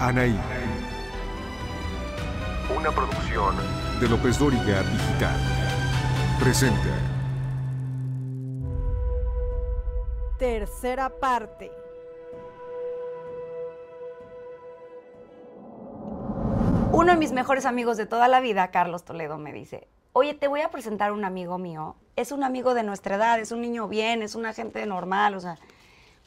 Anaí. Una producción de López Dóriga Digital. Presenta. Tercera parte. Uno de mis mejores amigos de toda la vida, Carlos Toledo, me dice, oye, te voy a presentar un amigo mío. Es un amigo de nuestra edad, es un niño bien, es una gente normal, o sea,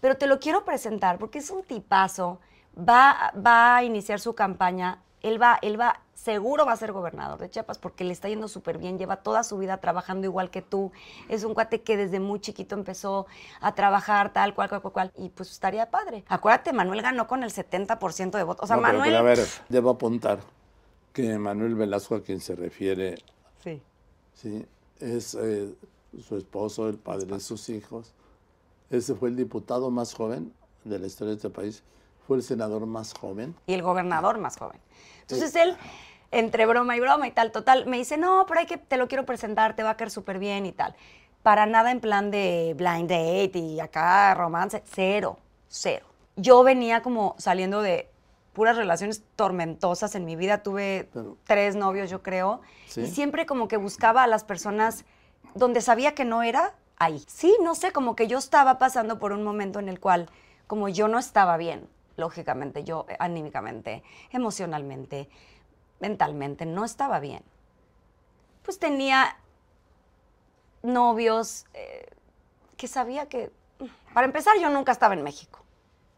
pero te lo quiero presentar porque es un tipazo, va, va a iniciar su campaña, él va, él va, seguro va a ser gobernador de Chiapas porque le está yendo súper bien, lleva toda su vida trabajando igual que tú, es un cuate que desde muy chiquito empezó a trabajar tal, cual, cual, cual, cual, y pues estaría padre. Acuérdate, Manuel ganó con el 70% de votos, o sea, No, pero- Manuel... pero a ver, debo apuntar que Manuel Velasco, a quien se refiere, Sí. ¿sí? es eh, su esposo, el padre de sus hijos. Ese fue el diputado más joven de la historia de este país. Fue el senador más joven. y el gobernador más joven. Entonces él, entre broma y broma y tal, total, me dice, no, pero hay que, te lo quiero presentar, te va a caer súper bien y tal. Para nada en plan de blind date y acá romance, cero, cero. Yo venía como saliendo de puras relaciones tormentosas en mi vida, tuve Pero- tres novios, yo creo, Sí. y siempre como que buscaba a las personas donde sabía que no era, ahí. Sí, no sé, como que yo estaba pasando por un momento en el cual, como yo no estaba bien, lógicamente, yo eh, anímicamente, emocionalmente, mentalmente, no estaba bien. Pues tenía novios eh, que sabía que, para empezar, yo nunca estaba en México.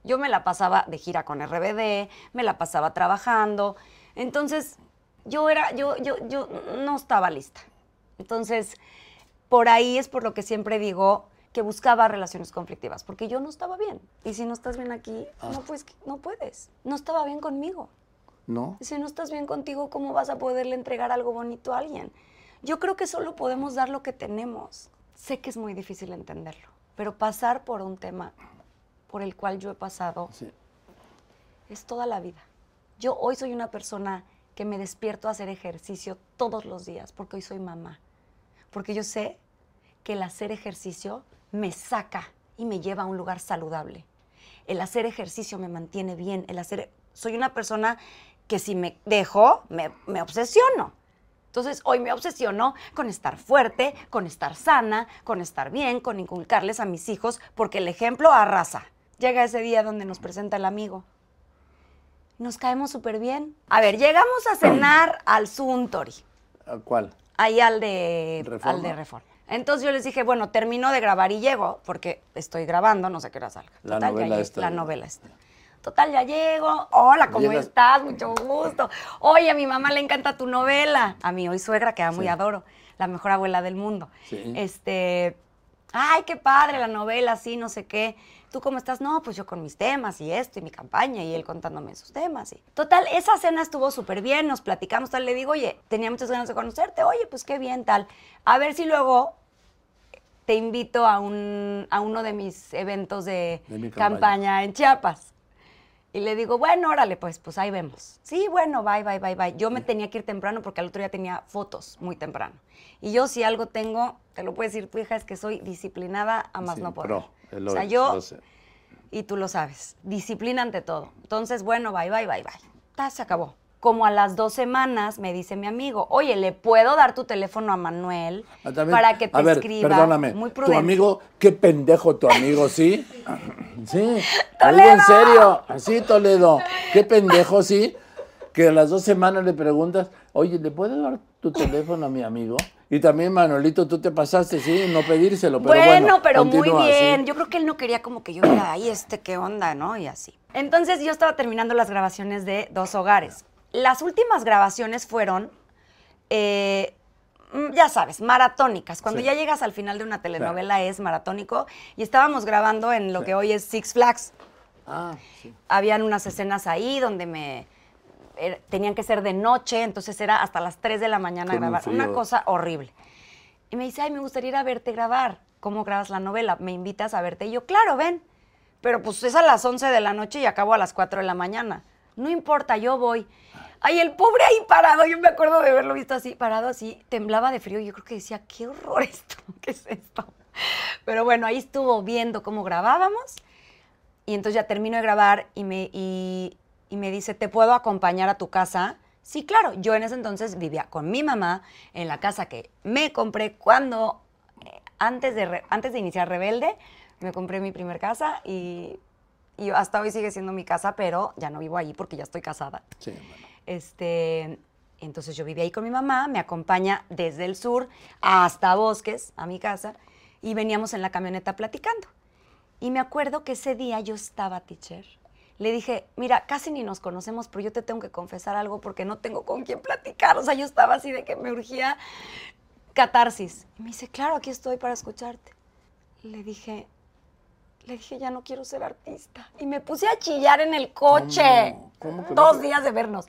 Yo me la pasaba de gira con RBD, me la pasaba trabajando. Entonces, yo era, yo, yo, yo no estaba lista. Entonces, por ahí es por lo que siempre digo que buscaba relaciones conflictivas, porque yo no estaba bien. Y si no estás bien aquí, no, pues, no puedes. No estaba bien conmigo. ¿No? Si no estás bien contigo, ¿cómo vas a poderle entregar algo bonito a alguien? Yo creo que solo podemos dar lo que tenemos. Sé que es muy difícil entenderlo, pero pasar por un tema por el cual yo he pasado Sí. es toda la vida. Yo hoy soy una persona que me despierto a hacer ejercicio todos los días porque hoy soy mamá. Porque yo sé que el hacer ejercicio me saca y me lleva a un lugar saludable. El hacer ejercicio me mantiene bien. El hacer soy una persona que si me dejo me, me obsesiono. Entonces hoy me obsesiono con estar fuerte, con estar sana, con estar bien, con inculcarles a mis hijos, porque el ejemplo arrasa. Llega ese día donde nos presenta el amigo. Nos caemos súper bien. A ver, llegamos a cenar al Suntory, ¿A ¿Cuál? ahí al de ¿Reforma? al de Reforma. Entonces yo les dije, bueno, termino de grabar y llego, porque estoy grabando, no sé qué hora salga. La novela esta. La novela esta. Total, ya llego. Hola, ¿cómo Llegas- estás? Mucho gusto. Oye, a mi mamá le encanta tu novela. A mi hoy suegra, que amo y Sí. adoro. La mejor abuela del mundo. Sí. Este, ay, qué padre la novela, sí, no sé qué. ¿Tú cómo estás? No, pues yo con mis temas y esto y mi campaña y él contándome sus temas. Y... Total, esa cena estuvo súper bien, nos platicamos, tal. Le digo, oye, tenía muchas ganas de conocerte. Oye, pues qué bien, tal. A ver si luego te invito a, un, a uno de mis eventos de, De mi campaña. campaña. en Chiapas. Y le digo, bueno, órale, pues, pues ahí vemos. Sí, bueno, bye, bye, bye, bye. Yo me tenía que ir temprano porque al otro día tenía fotos muy temprano. Y yo si algo tengo, te lo puede decir tu hija, es que soy disciplinada a más Sí, no poder. pro, el o sea, yo, y tú lo sabes, disciplina ante todo. Entonces, bueno, bye, bye, bye, bye. Ta, se acabó. Como a las dos semanas me dice mi amigo, oye, ¿le puedo dar tu teléfono a Manuel Ah, también- para que te a ver, escriba? Perdóname, Muy tu prudente. amigo, qué pendejo tu amigo, ¿sí? Sí, algo en serio, sí, Toledo, qué pendejo, sí, que a las dos semanas le preguntas, oye, ¿le puedo dar tu teléfono a mi amigo? Y también, Manolito, tú te pasaste, sí, no pedírselo, pero bueno, bueno, pero muy sí. bien. Yo creo que él no quería como que yo viera ahí este qué onda, ¿no? Y así. Entonces yo estaba terminando las grabaciones de Dos Hogares. Las últimas grabaciones fueron, eh, mm, ya sabes, maratónicas. Cuando Sí. ya llegas al final de una telenovela es maratónico. Y estábamos grabando en lo que hoy es Six Flags. Ah, sí. Habían unas escenas ahí donde me er- tenían que ser de noche, entonces era hasta las 3 de la mañana Con un grabar. Una cosa horrible. Y me dice, ay, me gustaría ir a verte grabar. ¿Cómo grabas la novela? ¿Me invitas a verte? Y yo, claro, ven. Pero pues es a las 11 de la noche y acabo a las 4 de la mañana. No importa, yo voy. Ay, el pobre ahí parado, yo me acuerdo de haberlo visto así, parado así, temblaba de frío. Yo creo que decía, qué horror esto, ¿qué es esto? Pero bueno, ahí estuvo viendo cómo grabábamos. Y entonces ya termino de grabar y, me, y, me dice, ¿te puedo acompañar a tu casa? Sí, claro. Yo en ese entonces vivía con mi mamá en la casa que me compré cuando, eh, antes, de antes de iniciar Rebelde, me compré mi primer casa y, y hasta hoy sigue siendo mi casa, pero ya no vivo ahí porque ya estoy casada. Sí, bueno. Este, entonces yo vivía ahí con mi mamá, me acompaña desde el sur hasta Bosques, a mi casa, y veníamos en la camioneta platicando. Y me acuerdo que ese día yo estaba, teacher. Le dije, mira, casi ni nos conocemos, pero yo te tengo que confesar algo porque no tengo con quién platicar. O sea, yo estaba así de que me urgía catarsis. Y me dice, claro, aquí estoy para escucharte. Le dije, le dije, ya no quiero ser artista. Y me puse a chillar en el coche. ¿Cómo? ¿Cómo Dos días de vernos.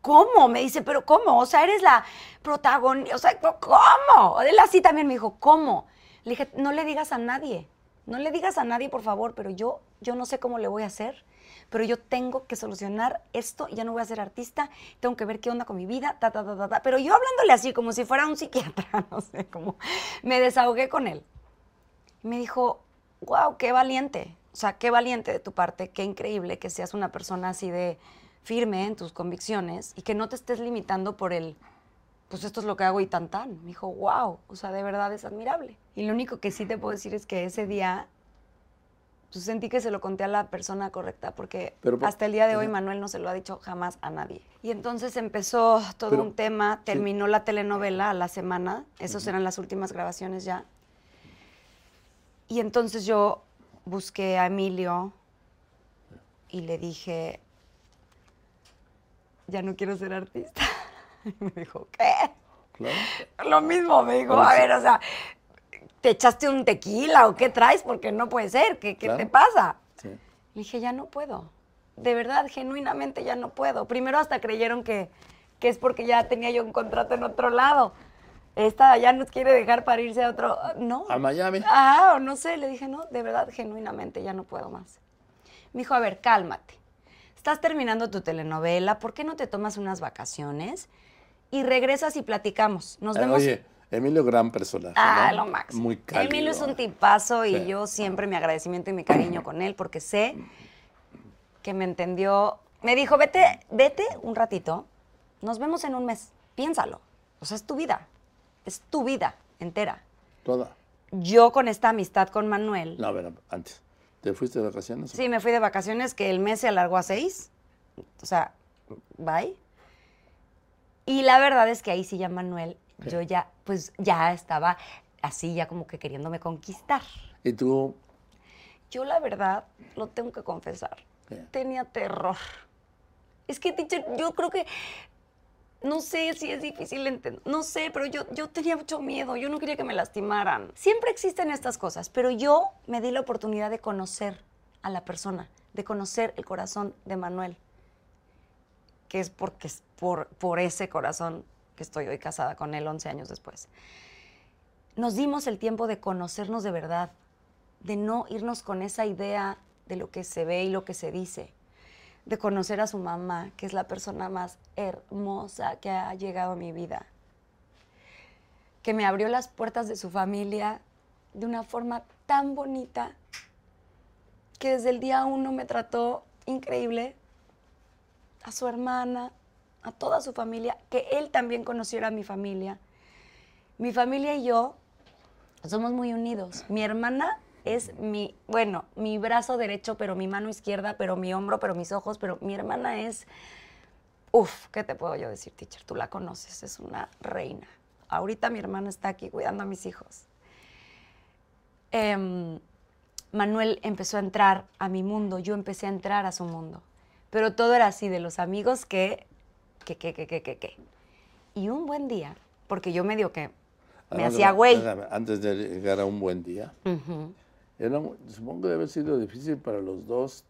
¿Cómo? Me dice, pero ¿cómo? O sea, eres la protagonista. O sea, ¿cómo? Él así también me dijo, ¿cómo? Le dije, no le digas a nadie. No le digas a nadie, por favor, pero yo, yo no sé cómo le voy a hacer. Pero yo tengo que solucionar esto, ya no voy a ser artista, tengo que ver qué onda con mi vida, ta, ta, ta, ta, ta. Pero yo hablándole así, como si fuera un psiquiatra, no sé, como me desahogué con él. Me dijo, wow, qué valiente. O sea, qué valiente de tu parte, qué increíble que seas una persona así de firme en tus convicciones y que no te estés limitando por el, pues esto es lo que hago y tan tan. Me dijo, wow, o sea, de verdad es admirable. Y lo único que sí te puedo decir es que ese día pues, sentí que se lo conté a la persona correcta, porque Pero hasta el día de hoy. Manuel no se lo ha dicho jamás a nadie. Y entonces empezó todo Pero- un tema, terminó la telenovela a la semana, esas eran las últimas grabaciones ya. Y entonces yo busqué a Emilio y le dije, ya no quiero ser artista. Y me dijo, ¿qué? Claro. Lo mismo, me dijo, a ver, o sea, ¿te echaste un tequila o qué traes? Porque no puede ser, ¿qué, qué Claro. te pasa? Sí. Le dije, ya no puedo. De verdad, genuinamente ya no puedo. Primero hasta creyeron que, que es porque ya tenía yo un contrato en otro lado. Esta ya nos quiere dejar para irse a otro. No. A Miami. Ah, o no sé. Le dije, no, de verdad, genuinamente ya no puedo más. Me dijo, a ver, cálmate. Estás terminando tu telenovela, ¿por qué no te tomas unas vacaciones y regresas y platicamos? Nos Eh, vemos. Oye, Emilio, gran personaje. Ah, ¿no? lo máximo. Muy cálido. Emilio es un tipazo y Sí. yo siempre mi agradecimiento y mi cariño con él porque sé que me entendió. Me dijo, vete, vete un ratito, nos vemos en un mes, piénsalo. O sea, es tu vida, es tu vida entera. Toda. Yo con esta amistad con Manuel, No, a ver, antes. ¿Te fuiste de vacaciones? sí, me fui de vacaciones que el mes se alargó a seis, o sea, bye. Y la verdad es que ahí sí ya Manuel, yo ya, pues ya estaba así, ya como que queriéndome conquistar. Y tú, Yo la verdad, lo tengo que confesar, ¿Qué? tenía terror. Es que, teacher, yo creo que, no sé si es difícil entender, no sé, pero yo, yo tenía mucho miedo, yo no quería que me lastimaran. Siempre existen estas cosas, pero yo me di la oportunidad de conocer a la persona, de conocer el corazón de Manuel, que es porque es por, por ese corazón que estoy hoy casada con él 11 años después. Nos dimos el tiempo de conocernos de verdad, de no irnos con esa idea de lo que se ve y lo que se dice, de conocer a su mamá, que es la persona más hermosa que ha llegado a mi vida, que me abrió las puertas de su familia de una forma tan bonita, que desde el día uno me trató increíble, a su hermana, a toda su familia, que él también conociera a mi familia. Mi familia y yo somos muy unidos. Mi hermana es mi, bueno, mi brazo derecho, pero mi mano izquierda, pero mi hombro, pero mis ojos, pero mi hermana es, uf, ¿qué te puedo yo decir, teacher? Tú la conoces, es una reina. Ahorita mi hermana está aquí cuidando a mis hijos. Em, Manuel empezó a entrar a mi mundo, yo empecé a entrar a su mundo. Pero todo era así, de los amigos que, que, que, que, que, que, que. Y un buen día, porque yo medio que me hacía güey. Antes de llegar a un buen día. Era supongo que debe haber sido difícil para los dos.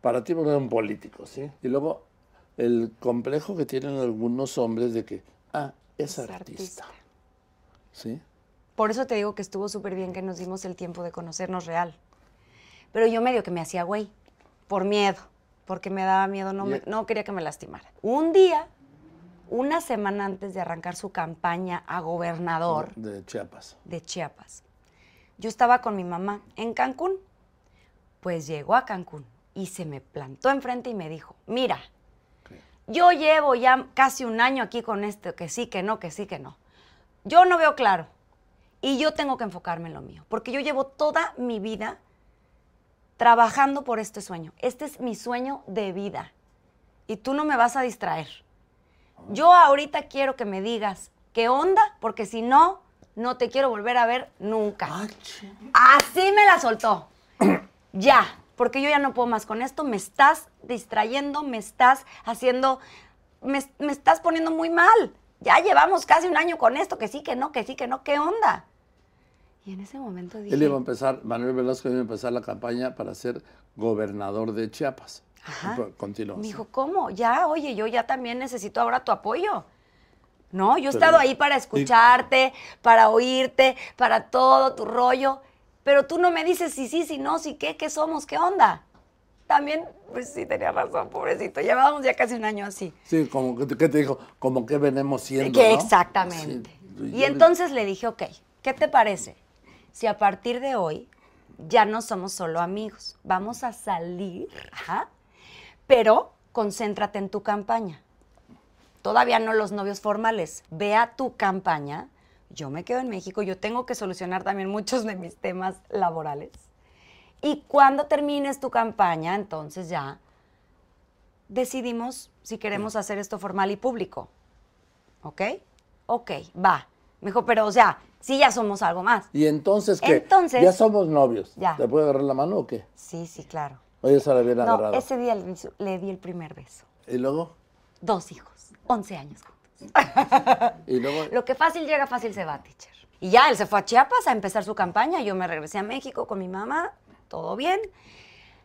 Para ti porque eran políticos, ¿sí? Y luego el complejo que tienen algunos hombres de que, ah, es, Es artista. artista. ¿Sí? Por eso te digo que estuvo súper bien que nos dimos el tiempo de conocernos real. Pero yo medio que me hacía güey, por miedo, porque me daba miedo, no, me- Y- no quería que me lastimara. Un día, una semana antes de arrancar su campaña a gobernador De Chiapas. de Chiapas, yo estaba con mi mamá en Cancún. Pues llegó a Cancún y se me plantó enfrente y me dijo, mira, yo llevo ya casi un año aquí con esto, que sí, que no, que sí, que no. Yo no veo claro y yo tengo que enfocarme en lo mío, porque yo llevo toda mi vida trabajando por este sueño. Este es mi sueño de vida y tú no me vas a distraer. Yo ahorita quiero que me digas qué onda, porque si no, no te quiero volver a ver nunca. Así me la soltó. ya, porque yo ya no puedo más con esto. Me estás distrayendo, me estás haciendo, me, me estás poniendo muy mal. Ya llevamos casi un año con esto, que sí, que no, que sí, que no, ¿qué onda? Y en ese momento dije... Él iba a empezar, Manuel Velasco iba a empezar la campaña para ser gobernador de Chiapas. Ajá. Continúa. Me dijo, ¿cómo? Ya, oye, yo ya también necesito ahora tu apoyo. No, yo he estado ahí para escucharte, para oírte, para todo tu rollo, pero tú no me dices si sí, si no, si qué, qué somos, qué onda. También, pues sí, tenía razón, pobrecito. Llevábamos ya casi un año así. Sí, como que ¿qué te dijo, como que venemos siendo. Que ¿no? exactamente. Sí, y entonces le dije, ok, ¿qué te parece? Si a partir de hoy ya no somos solo amigos, vamos a salir, ajá, pero concéntrate en tu campaña. Todavía no los novios formales. Ve a tu campaña. Yo me quedo en México, yo tengo que solucionar también muchos de mis temas laborales. Y cuando termines tu campaña, entonces ya decidimos si queremos hacer esto formal y público. ¿Ok? Ok, va. Me dijo, pero o sea, sí ya somos algo más. Y entonces, ¿qué? Entonces- ya somos novios. Ya. ¿Te puede agarrar la mano o qué? Sí, sí, claro. Oye, se la bien No, agarrado. ese día le, le di el primer beso. Y luego, Dos hijos, 11 años juntos. y luego, Lo que fácil llega, fácil se va, teacher. Y ya, él se fue a Chiapas a empezar su campaña. Yo me regresé a México con mi mamá, todo bien.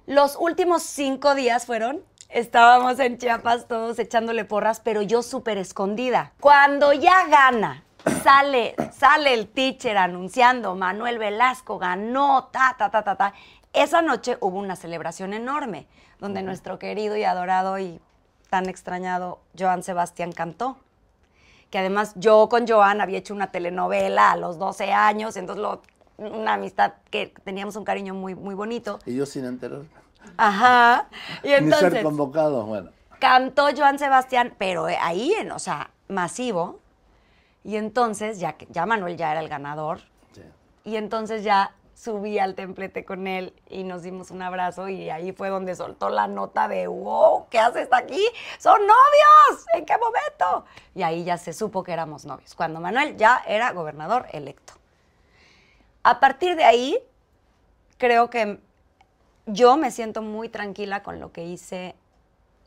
Los últimos cinco días fueron, estábamos en Chiapas todos echándole porras, pero yo súper escondida. Cuando ya gana, sale, sale el teacher anunciando, Manuel Velasco ganó, ta, ta, ta, ta, ta. Esa noche hubo una celebración enorme, donde nuestro querido y adorado y tan extrañado Joan Sebastián cantó que además yo con Joan había hecho una telenovela a los 12 años, entonces lo- una amistad que teníamos un cariño muy, muy bonito. y yo sin enterarme. Ajá. Y Ni ser entonces convocado, bueno. cantó Joan Sebastián, pero ahí, en, o sea, masivo. Y entonces, ya, ya Manuel ya era el ganador, Sí. y entonces ya subí al templete con él y nos dimos un abrazo y ahí fue donde soltó la nota de, wow, ¿qué haces aquí? ¡Son novios! ¿En qué momento? Y ahí ya se supo que éramos novios, cuando Manuel ya era gobernador electo. A partir de ahí, creo que yo me siento muy tranquila con lo que hice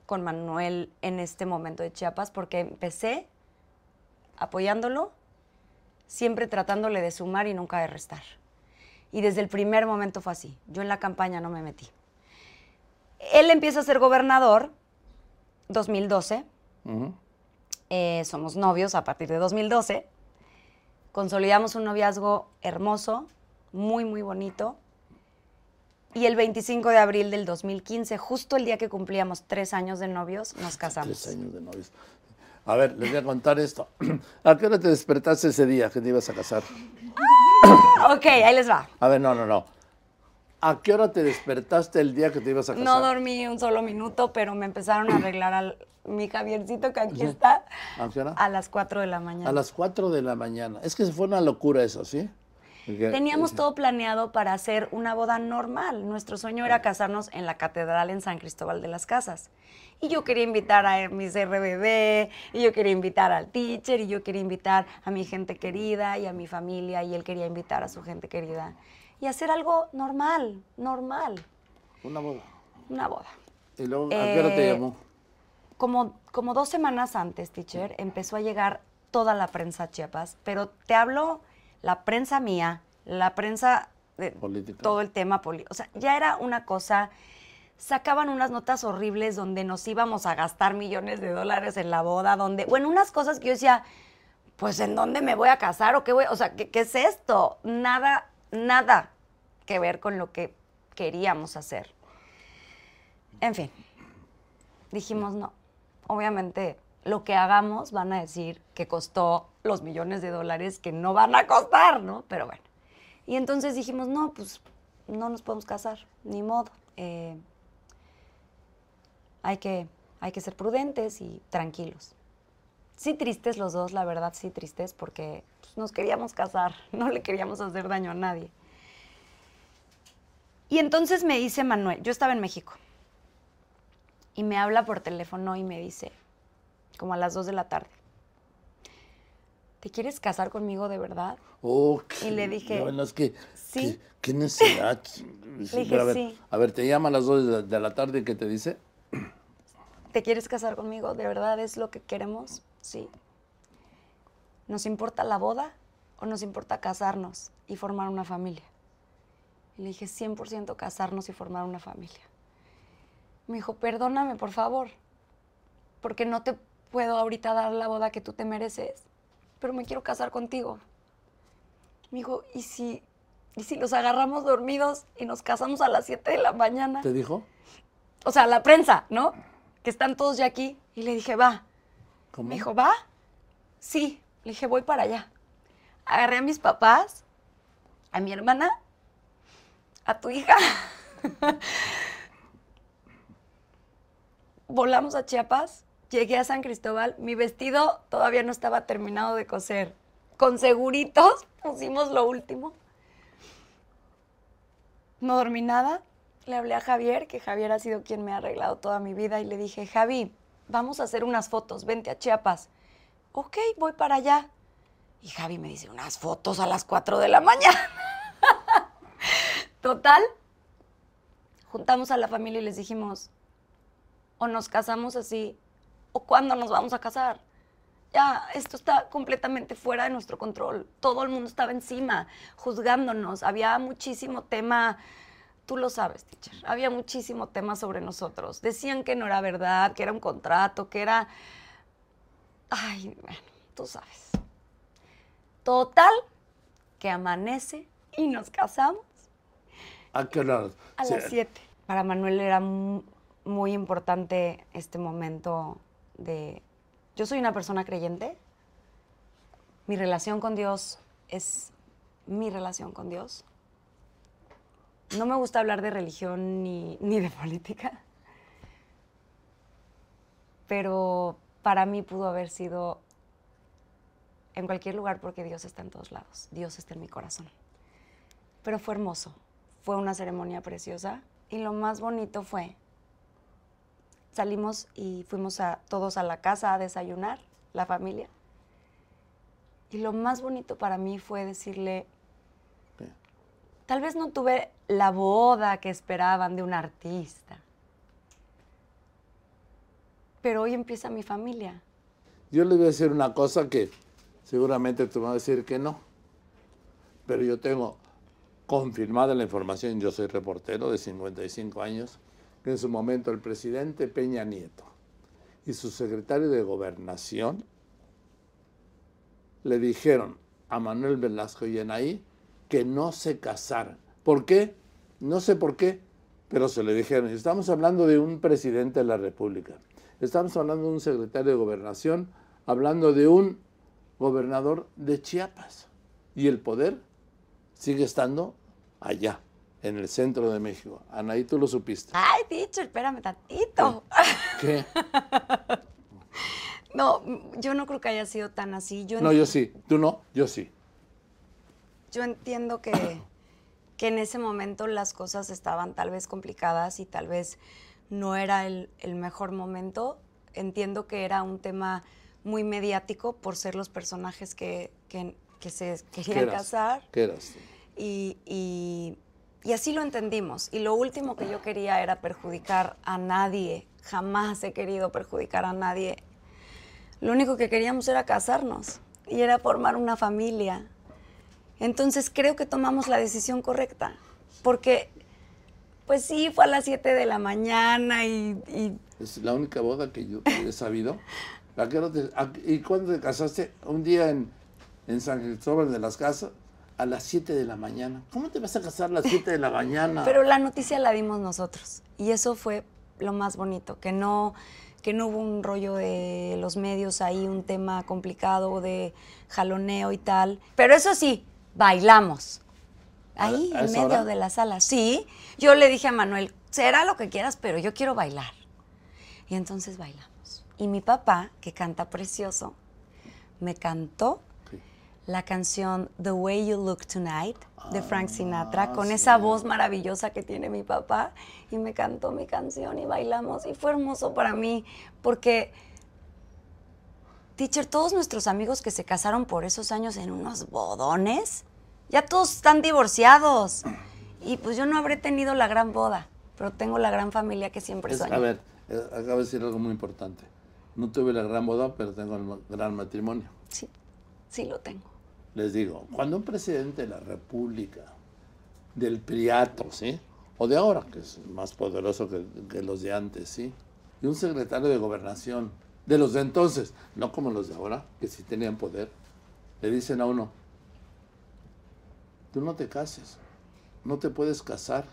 con Manuel en este momento de Chiapas porque empecé apoyándolo, siempre tratándole de sumar y nunca de restar. Y desde el primer momento fue así. Yo en la campaña no me metí. Él empieza a ser gobernador 2012. Ujú. Eh, somos novios a partir de 2012. Consolidamos un noviazgo hermoso, muy, muy bonito. Y el 25 de abril del 2015, justo el día que cumplíamos tres años de novios, nos casamos. Tres años de novios. A ver, les voy a contar esto. ¿A qué hora te despertaste ese día que te ibas a casar? Ok, ahí les va. A ver, no, no, no. ¿A qué hora te despertaste el día que te ibas a casar? No dormí un solo minuto, pero me empezaron a arreglar al mi Javiercito que aquí está ¿A qué hora? a las 4 de la mañana. A las 4 de la mañana. Es que fue una locura eso, ¿sí? Teníamos todo planeado para hacer una boda normal. Nuestro sueño era casarnos en la catedral en San Cristóbal de las Casas. Y yo quería invitar a mis RBD, y yo quería invitar al teacher, y yo quería invitar a mi gente querida y a mi familia, y él quería invitar a su gente querida. Y hacer algo normal, normal, Una boda. una boda. ¿Y luego a qué hora te Eh, llamó? como, como dos semanas antes, teacher, empezó a llegar toda la prensa a Chiapas, pero te hablo la prensa mía, la prensa de Política. todo el tema político. O sea, ya era una cosa, sacaban unas notas horribles donde nos íbamos a gastar millones de dólares en la boda, donde, bueno, unas cosas que yo decía, pues ¿en dónde me voy a casar o qué voy? O sea, ¿qué, qué es esto? Nada, nada que ver con lo que queríamos hacer. En fin, dijimos no. Obviamente, lo que hagamos van a decir que costó los millones de dólares que no van a costar, ¿no? Pero bueno. Y entonces dijimos, no, pues no nos podemos casar, ni modo. Eh, hay que, hay que ser prudentes y tranquilos. Sí tristes los dos, la verdad, sí tristes, porque pues, nos queríamos casar, no le queríamos hacer daño a nadie. Y entonces me dice Manuel, yo estaba en México, y me habla por teléfono y me dice, como a las 2 de la tarde, ¿te quieres casar conmigo de verdad? Oh, Y le dije, Bueno, es que, sí. ¿qué, qué necesidad? Sí, dije, a ver, sí. A ver, te llama a las 2 de la, de la tarde y ¿qué te dice? ¿Te quieres casar conmigo? ¿De verdad es lo que queremos? Sí. ¿Nos importa la boda o nos importa casarnos y formar una familia? Y le dije, 100% casarnos y formar una familia. Me dijo, perdóname, por favor, porque no te puedo ahorita dar la boda que tú te mereces, pero me quiero casar contigo. Me dijo, ¿y si, ¿y si los agarramos dormidos y nos casamos a las 7 de la mañana? ¿Te dijo? o sea, la prensa, ¿no? Que están todos ya aquí. Y le dije, va. ¿Cómo? Me dijo, ¿va? Sí. Le dije, voy para allá. Agarré a mis papás, a mi hermana, a tu hija. Volamos a Chiapas, llegué a San Cristóbal, mi vestido todavía no estaba terminado de coser. Con seguritos pusimos lo último. No dormí nada. Le hablé a Javier, que Javier ha sido quien me ha arreglado toda mi vida, y le dije, Javi, vamos a hacer unas fotos, vente a Chiapas. Ok, voy para allá. Y Javi me dice, unas fotos a las 4 de la mañana. Total, juntamos a la familia y les dijimos, o nos casamos así, o cuándo nos vamos a casar. Ya, esto está completamente fuera de nuestro control. Todo el mundo estaba encima, juzgándonos. Había muchísimo tema, tú lo sabes, teacher, había muchísimo tema sobre nosotros. Decían que no era verdad, que era un contrato, que era... Ay, bueno, tú sabes. Total, que amanece y nos casamos ¿A qué hora? a Sí, las 7. Para Manuel era mu- muy importante este momento de... Yo soy una persona creyente. Mi relación con Dios es mi relación con Dios. No me gusta hablar de religión ni, ni de política. Pero para mí pudo haber sido en cualquier lugar porque Dios está en todos lados. Dios está en mi corazón. Pero fue hermoso. Fue una ceremonia preciosa. Y lo más bonito fue, salimos y fuimos a, todos a la casa a desayunar, la familia. Y lo más bonito para mí fue decirle, tal vez no tuve la boda que esperaban de un artista, pero hoy empieza mi familia. Yo le voy a decir una cosa que seguramente tú vas a decir que no. Pero yo tengo confirmada la información, yo soy reportero de 55 años, en su momento el presidente Peña Nieto y su secretario de gobernación le dijeron a Manuel Velasco y Enaí que no se casaran. ¿Por qué? No sé por qué, pero se le dijeron. Estamos hablando de un presidente de la República. Estamos hablando de un secretario de gobernación, hablando de un gobernador de Chiapas. Y el poder sigue estando allá, en el centro de México. Anaí, tú lo supiste. Ay, teacher, espérame tantito. ¿Qué? No, yo no creo que haya sido tan así. Yo, No, yo sí. ¿Tú no? Yo sí. yo entiendo que, que en ese momento las cosas estaban tal vez complicadas y tal vez no era el, el mejor momento. Entiendo que era un tema muy mediático por ser los personajes que, que- que se ¿Qué querían casar. ¿Qué eras? Y, y- y así lo entendimos. Y lo último que yo quería era perjudicar a nadie. Jamás he querido perjudicar a nadie. Lo único que queríamos era casarnos y era formar una familia. Entonces creo que tomamos la decisión correcta. Porque, pues sí, fue a las 7 de la mañana y, Es la única boda que yo he sabido. ¿A qué hora te- a- ¿Y cuándo te casaste? Un día en, en San Cristóbal de las Casas, a las 7 de la mañana. ¿Cómo te vas a casar a las 7 de la mañana? Pero la noticia la dimos nosotros y eso fue lo más bonito, que no, que no hubo un rollo de los medios ahí, un tema complicado de jaloneo y tal. Pero eso sí, bailamos. ¿A- Ahí, en medio hora? de la sala. Sí, yo le dije a Manuel, será lo que quieras, pero yo quiero bailar. Y entonces bailamos. Y mi papá, que canta precioso, me cantó. La canción The Way You Look Tonight de Frank Sinatra, Ah, con sí. esa voz maravillosa que tiene mi papá, y me cantó mi canción y bailamos, y fue hermoso para mí, porque, teacher, todos nuestros amigos que se casaron por esos años en unos bodones, ya todos están divorciados, y pues yo no habré tenido la gran boda, pero tengo la gran familia que siempre soñé. a ver, eh, acabo de decir algo muy importante. No tuve la gran boda, pero tengo el gran matrimonio. Sí, sí lo tengo. Les digo, cuando un presidente de la República, del Priato, ¿sí? O de ahora, que es más poderoso que, que los de antes, ¿sí? Y un secretario de gobernación, de los de entonces, no como los de ahora, que sí tenían poder, le dicen a uno, tú no te cases, no te puedes casar.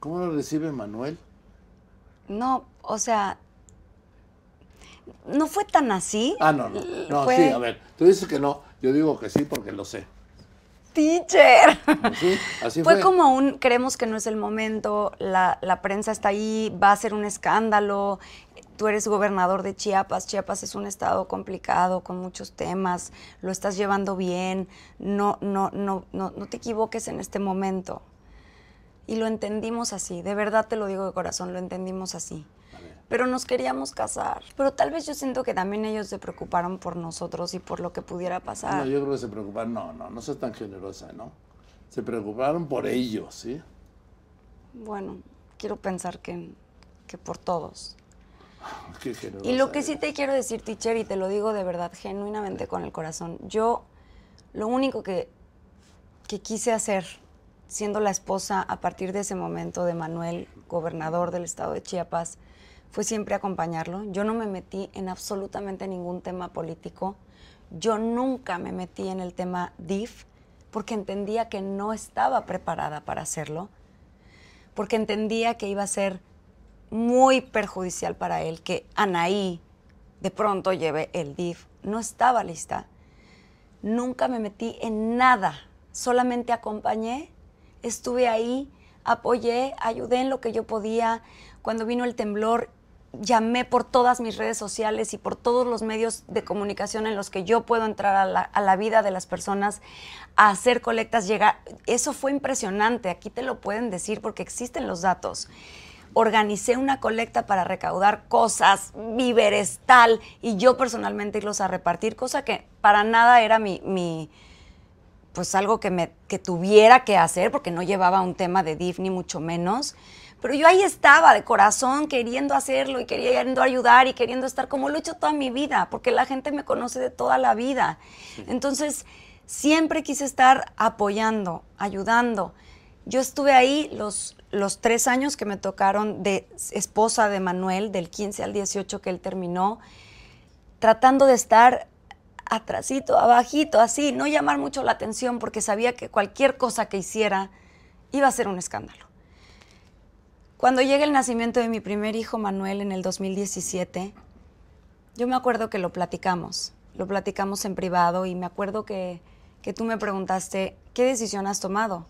¿Cómo lo recibe Manuel? No, o sea, no fue tan así. Ah, no, no. No, Fue- sí, a ver, tú dices que no, yo digo que sí porque lo sé. Teacher. Sí, así Fue fue. como un, creemos que no es el momento, la, la prensa está ahí, va a ser un escándalo, tú eres gobernador de Chiapas, Chiapas es un estado complicado, con muchos temas, lo estás llevando bien, no, no, no, no, no te equivoques en este momento. Y lo entendimos así, de verdad te lo digo de corazón, lo entendimos así. Pero nos queríamos casar. Pero tal vez yo siento que también ellos se preocuparon por nosotros y por lo que pudiera pasar. No, yo creo que se preocuparon. No, no, no seas tan generosa, ¿no? Se preocuparon por ellos, ¿sí? Bueno, quiero pensar que, que por todos. Qué generosa Y lo que sí te quiero decir, teacher, y te lo digo de verdad, genuinamente con el corazón, yo lo único que, que quise hacer, siendo la esposa a partir de ese momento de Manuel, gobernador del estado de Chiapas, fue siempre acompañarlo. Yo no me metí en absolutamente ningún tema político. Yo nunca me metí en el tema DIF porque entendía que no estaba preparada para hacerlo, porque entendía que iba a ser muy perjudicial para él que Anaí de pronto lleve el DIF. No estaba lista. Nunca me metí en nada, solamente acompañé, estuve ahí, apoyé, ayudé en lo que yo podía. Cuando vino el temblor, llamé por todas mis redes sociales y por todos los medios de comunicación en los que yo puedo entrar a la, a la vida de las personas, a hacer colectas, llegar. Eso fue impresionante, aquí te lo pueden decir porque existen los datos organicé una colecta para recaudar cosas, víveres, tal, y yo personalmente irlos a repartir, cosa que para nada era mi, mi pues algo que, me, que tuviera que hacer, porque no llevaba un tema de DIF ni mucho menos. Pero yo ahí estaba de corazón queriendo hacerlo y queriendo ayudar y queriendo estar como lo he hecho toda mi vida, porque la gente me conoce de toda la vida. Entonces, siempre quise estar apoyando, ayudando. Yo estuve ahí los, los tres años que me tocaron de esposa de Manuel, del 15 al 18 que él terminó, tratando de estar atrasito, abajito, así, no llamar mucho la atención porque sabía que cualquier cosa que hiciera iba a ser un escándalo. Cuando llega el nacimiento de mi primer hijo, Manuel, en el 2017, yo me acuerdo que lo platicamos, lo platicamos en privado y me acuerdo que, que tú me preguntaste, ¿qué decisión has tomado?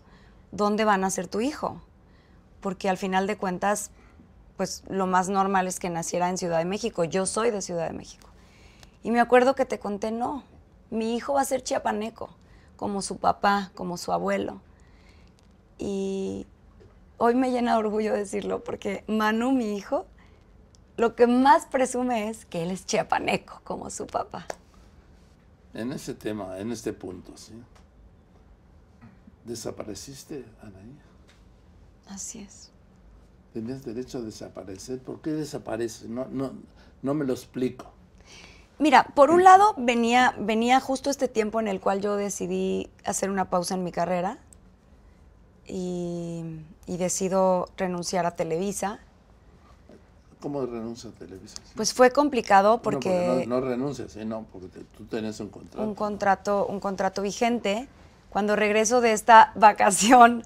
¿Dónde va a nacer tu hijo? Porque al final de cuentas, pues lo más normal es que naciera en Ciudad de México. Yo soy de Ciudad de México. Y me acuerdo que te conté, no, mi hijo va a ser chiapaneco, como su papá, como su abuelo. Y hoy me llena de orgullo decirlo, porque Manu, mi hijo, lo que más presume es que él es chiapaneco, como su papá. En ese tema, en este punto, ¿sí? ¿Desapareciste, Anaí? Así es. ¿Tenías derecho a desaparecer? ¿Por qué desapareces? No, no, no me lo explico. Mira, por un lado venía, venía justo este tiempo en el cual yo decidí hacer una pausa en mi carrera y, y decido renunciar a Televisa. ¿Cómo renuncias a Televisa? Pues fue complicado No, porque no, no renuncias, ¿eh? no, porque te- tú tenías un contrato. un contrato, un contrato vigente. Cuando regreso de esta vacación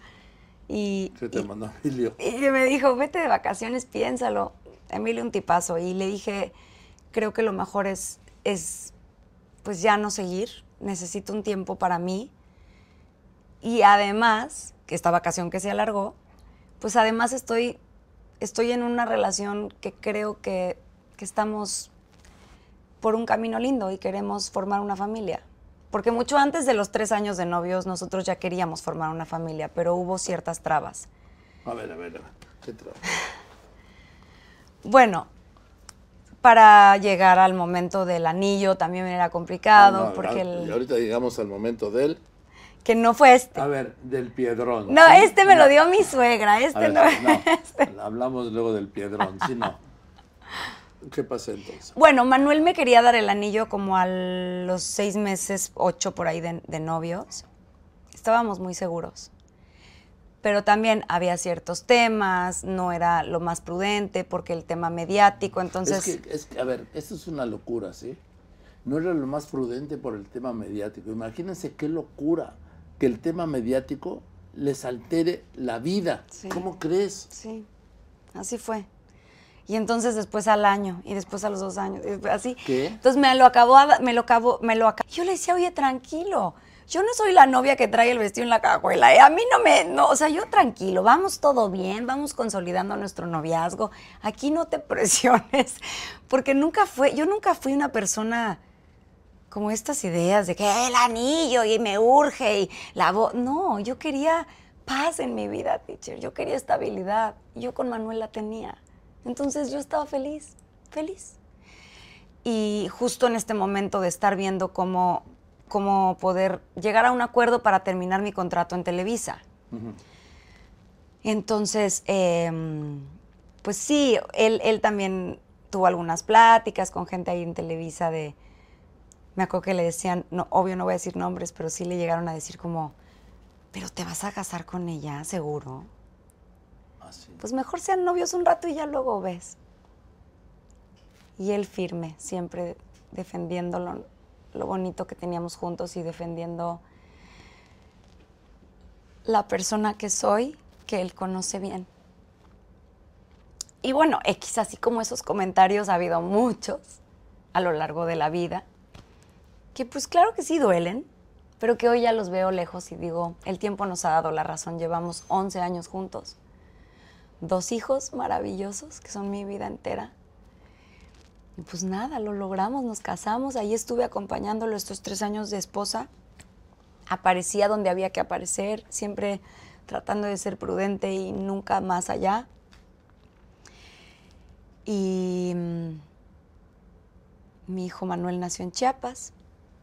y, que te y- mandó Emilio. y me dijo, vete de vacaciones, piénsalo. Emilio un tipazo. Y le dije, creo que lo mejor es, es pues ya no seguir. Necesito un tiempo para mí. Y además, esta vacación que se alargó, pues además estoy estoy en una relación que creo que, que estamos por un camino lindo y queremos formar una familia. Porque mucho antes de los tres años de novios nosotros ya queríamos formar una familia, pero hubo ciertas trabas. A ver, a ver, a ver. Bueno, para llegar al momento del anillo también era complicado, No, porque el- y ahorita llegamos al momento del. Que no fue este. A ver, del piedrón. No, ¿sí? este me No. lo dio mi suegra, este ver, no. no, Hablamos luego del piedrón, sí, no. ¿Qué pasa entonces? Bueno, Manuel me quería dar el anillo como a los seis meses, ocho por ahí de, de novios. Estábamos muy seguros. Pero también había ciertos temas, no era lo más prudente porque el tema mediático, entonces... es, que, es que, a ver, esto es una locura, ¿sí? No era lo más prudente por el tema mediático. Imagínense qué locura que el tema mediático les altere la vida. Sí. ¿Cómo crees? Sí, así fue. Y entonces después al año, y después a los dos años, después así. ¿Qué? Entonces me lo acabó, me lo acabó, me lo acabó. Yo le decía, oye, tranquilo. Yo no soy la novia que trae el vestido en la cajuela. ¿eh? A mí no me, no, o sea, yo tranquilo, vamos todo bien, vamos consolidando nuestro noviazgo. Aquí no te presiones, porque nunca fue, yo nunca fui una persona como estas ideas de que el anillo y me urge y la voz. No, yo quería paz en mi vida, teacher. Yo quería estabilidad. Yo con Manuel la tenía. Entonces yo estaba feliz, feliz. Y justo en este momento de estar viendo cómo, cómo poder llegar a un acuerdo para terminar mi contrato en Televisa. Entonces, em, pues sí, él, él también tuvo algunas pláticas con gente ahí en Televisa de, me acuerdo que le decían, no, obvio no voy a decir nombres, pero sí le llegaron a decir como, pero te vas a casar con ella, seguro. Así. Pues mejor sean novios un rato y ya luego ves. Y él firme, siempre defendiendo lo, lo bonito que teníamos juntos y defendiendo la persona que soy, que él conoce bien. Y bueno, X, así como esos comentarios ha habido muchos a lo largo de la vida, que pues claro que sí duelen, pero que hoy ya los veo lejos y digo, el tiempo nos ha dado la razón, llevamos 11 años juntos, dos hijos maravillosos que son mi vida entera. Y pues nada, lo logramos, nos casamos, ahí estuve acompañándolo estos tres años de esposa, aparecía donde había que aparecer, siempre tratando de ser prudente y nunca más allá. Y mm, mi hijo Manuel nació en Chiapas.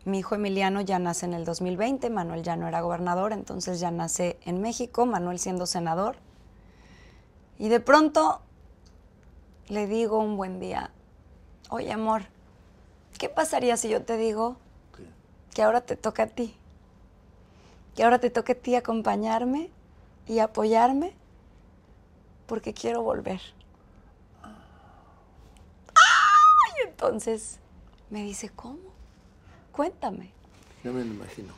Mi hijo Emiliano ya nace en el 2020. Manuel ya no era gobernador, entonces ya nace en México. Manuel siendo senador. Y de pronto le digo un buen día, oye amor, ¿qué pasaría si yo te digo ¿Qué? que ahora te toca a ti? Que ahora te toca a ti acompañarme y apoyarme porque quiero volver. ¡Ay! Entonces me dice, ¿cómo? Cuéntame. Ya me lo imagino.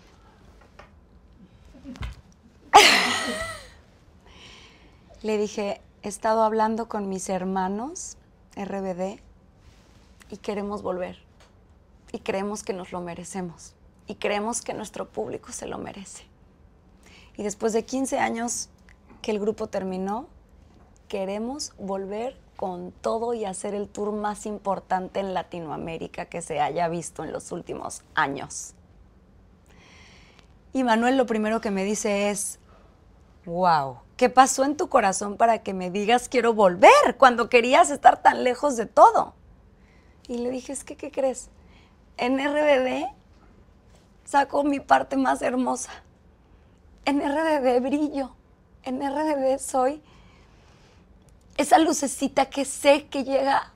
Le dije, he estado hablando con mis hermanos RBD y queremos volver. Y creemos que nos lo merecemos. Y creemos que nuestro público se lo merece. Y después de 15 años que el grupo terminó, queremos volver con todo y hacer el tour más importante en Latinoamérica que se haya visto en los últimos años. Y Manuel lo primero que me dice es, wow, ¿qué pasó en tu corazón para que me digas quiero volver cuando querías estar tan lejos de todo? Y le dije, es que, ¿qué crees? En RBD saco mi parte más hermosa. En RBD brillo. En RBD soy esa lucecita que sé que llega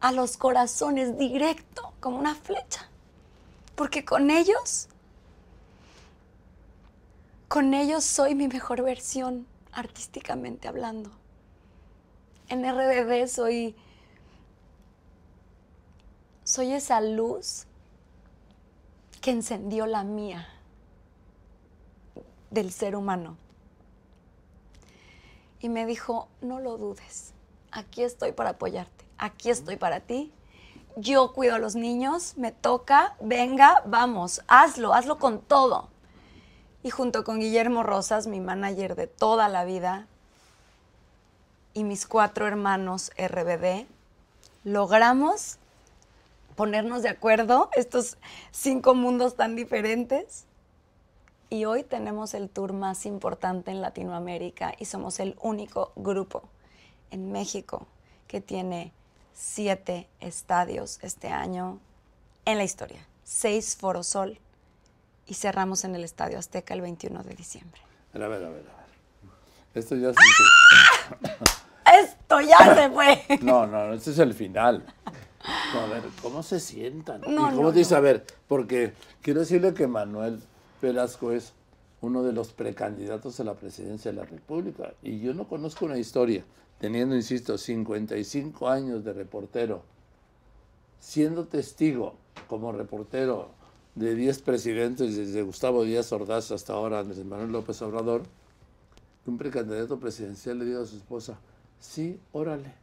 a los corazones directo, como una flecha. Porque con ellos, con ellos soy mi mejor versión, artísticamente hablando. En RBD soy, soy esa luz que encendió la mía del ser humano. Y me dijo, no lo dudes, aquí estoy para apoyarte, aquí estoy para ti. Yo cuido a los niños, me toca, venga, vamos, hazlo, hazlo con todo. Y junto con Guillermo Rosas, mi manager de toda la vida, y mis cuatro hermanos RBD logramos ponernos de acuerdo, estos cinco mundos tan diferentes. Y hoy tenemos el tour más importante en Latinoamérica y somos el único grupo en México que tiene siete estadios este año en la historia. Seis Forosol y cerramos en el Estadio Azteca el 21 de diciembre. A ver, a ver, a ver. Esto ya se... Esto ya se fue. No, no, este es el final. No, a ver, ¿cómo se sientan? No, ¿Y cómo no, dice? no. A ver, porque quiero decirle que Manuel Velasco es uno de los precandidatos a la presidencia de la República. Y yo no conozco una historia, teniendo, insisto, 55 años de reportero, siendo testigo como reportero de 10 presidentes, desde Gustavo Díaz Ordaz hasta ahora Andrés Manuel López Obrador, un precandidato presidencial le diga a su esposa, sí, órale,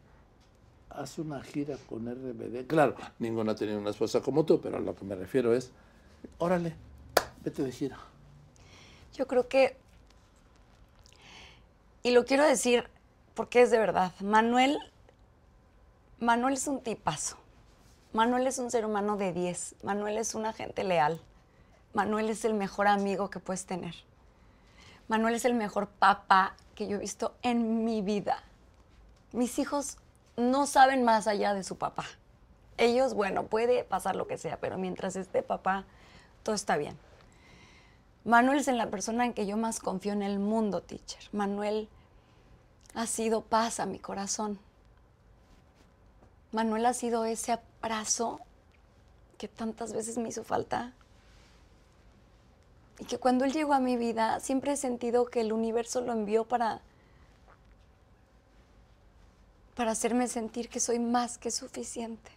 haz una gira con RBD. Claro, ninguno ha tenido una esposa como tú, pero a lo que me refiero es, órale, vete de gira. Yo creo que, y lo quiero decir porque es de verdad, Manuel, Manuel es un tipazo. Manuel es un ser humano de 10. Manuel es una gente leal. Manuel es el mejor amigo que puedes tener. Manuel es el mejor papá que yo he visto en mi vida. Mis hijos no saben más allá de su papá. Ellos, bueno, puede pasar lo que sea, pero mientras esté papá, todo está bien. Manuel es en la persona en que yo más confío en el mundo, teacher. Manuel ha sido paz a mi corazón. Manuel ha sido ese abrazo que tantas veces me hizo falta. Y que cuando él llegó a mi vida, siempre he sentido que el universo lo envió para para hacerme sentir que soy más que suficiente.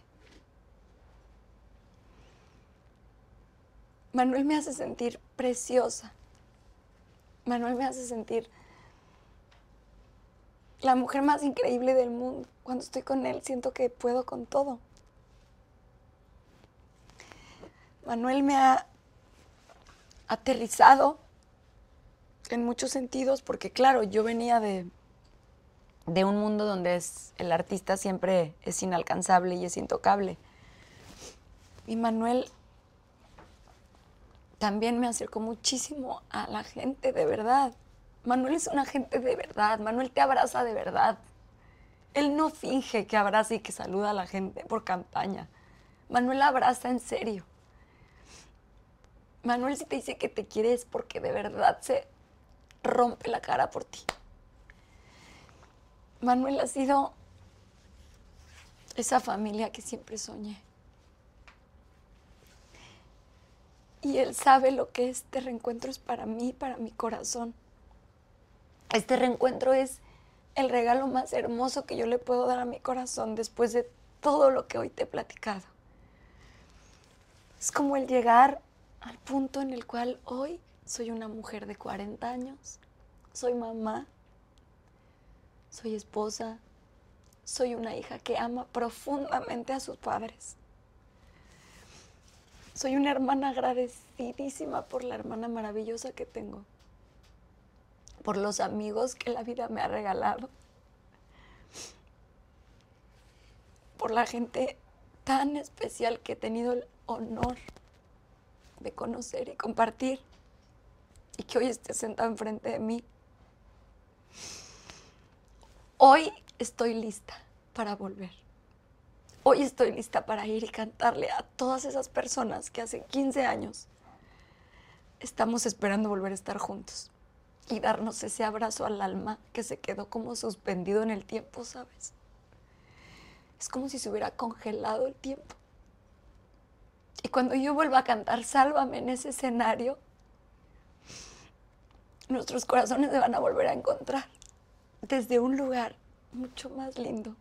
Manuel me hace sentir preciosa. Manuel me hace sentir la mujer más increíble del mundo. Cuando estoy con él siento que puedo con todo. Manuel me ha aterrizado en muchos sentidos porque claro, yo venía de, de un mundo donde el artista siempre es inalcanzable y es intocable. Y Manuel también me acercó muchísimo a la gente de verdad. Manuel es una gente de verdad. Manuel te abraza de verdad. Él no finge que abraza y que saluda a la gente por campaña. Manuel abraza en serio. Manuel si te dice que te quiere es porque de verdad se rompe la cara por ti. Manuel ha sido esa familia que siempre soñé. Y él sabe lo que este reencuentro es para mí, para mi corazón. Este reencuentro es el regalo más hermoso que yo le puedo dar a mi corazón después de todo lo que hoy te he platicado. Es como el llegar al punto en el cual hoy soy una mujer de 40 años, soy mamá, soy esposa, soy una hija que ama profundamente a sus padres. Soy una hermana agradecidísima por la hermana maravillosa que tengo, por los amigos que la vida me ha regalado, por la gente tan especial que he tenido el honor de conocer y compartir y que hoy esté sentada enfrente de mí. Hoy estoy lista para volver. Hoy estoy lista para ir y cantarle a todas esas personas que hace 15 años estamos esperando volver a estar juntos y darnos ese abrazo al alma que se quedó como suspendido en el tiempo, ¿sabes? Es como si se hubiera congelado el tiempo. Y cuando yo vuelva a cantar Sálvame en ese escenario, nuestros corazones se van a volver a encontrar desde un lugar mucho más lindo.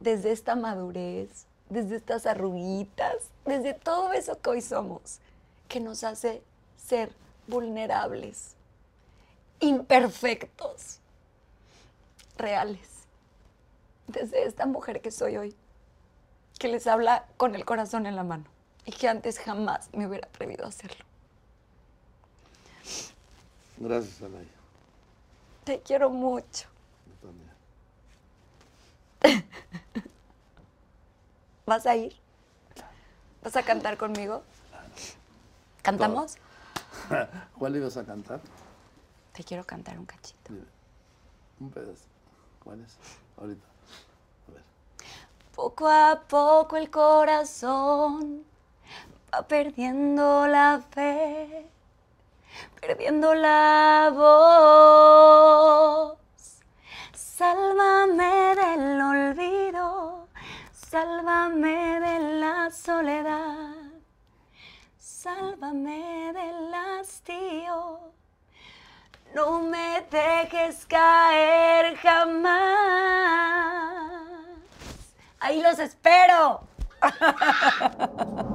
Desde esta madurez, desde estas arruguitas, desde todo eso que hoy somos, que nos hace ser vulnerables, imperfectos, reales. Desde esta mujer que soy hoy, que les habla con el corazón en la mano y que antes jamás me hubiera atrevido a hacerlo. Gracias, Anaya. Te quiero mucho. Yo también. ¿Vas a ir? ¿Vas a cantar conmigo? ¿Cantamos? ¿Cuál ibas a cantar? Te quiero cantar un cachito. Un pedazo. ¿Cuál es? Ahorita. A ver. Poco a poco el corazón va perdiendo la fe, perdiendo la voz. Sálvame del olvido, sálvame de la soledad, sálvame del hastío. No me dejes caer jamás. Ahí los espero.